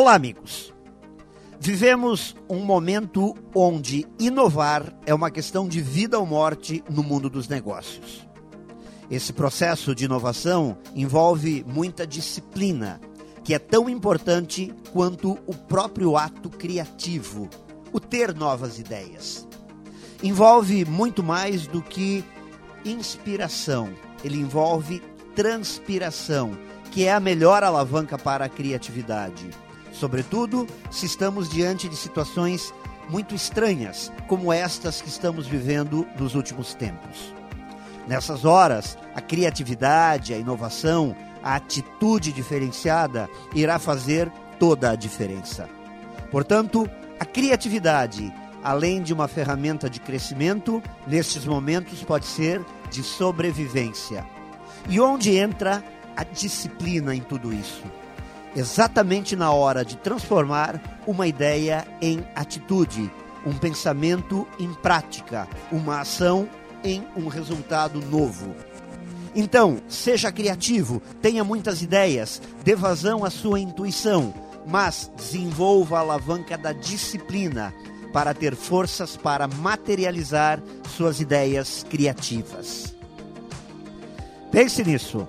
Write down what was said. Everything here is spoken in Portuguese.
Olá, amigos. Vivemos um momento onde inovar é uma questão de vida ou morte no mundo dos negócios. Esse processo de inovação envolve muita disciplina, que é tão importante quanto o próprio ato criativo, o ter novas ideias. Envolve muito mais do que inspiração, ele envolve transpiração, que é a melhor alavanca para a criatividade sobretudo se estamos diante de situações muito estranhas, como estas que estamos vivendo nos últimos tempos. Nessas horas, a criatividade, a inovação, a atitude diferenciada irá fazer toda a diferença. Portanto, a criatividade, além de uma ferramenta de crescimento, nestes momentos pode ser de sobrevivência. E onde entra a disciplina em tudo isso? Exatamente na hora de transformar uma ideia em atitude, um pensamento em prática, uma ação em um resultado novo. Então, seja criativo, tenha muitas ideias, dê vazão à sua intuição, mas desenvolva a alavanca da disciplina para ter forças para materializar suas ideias criativas. Pense nisso.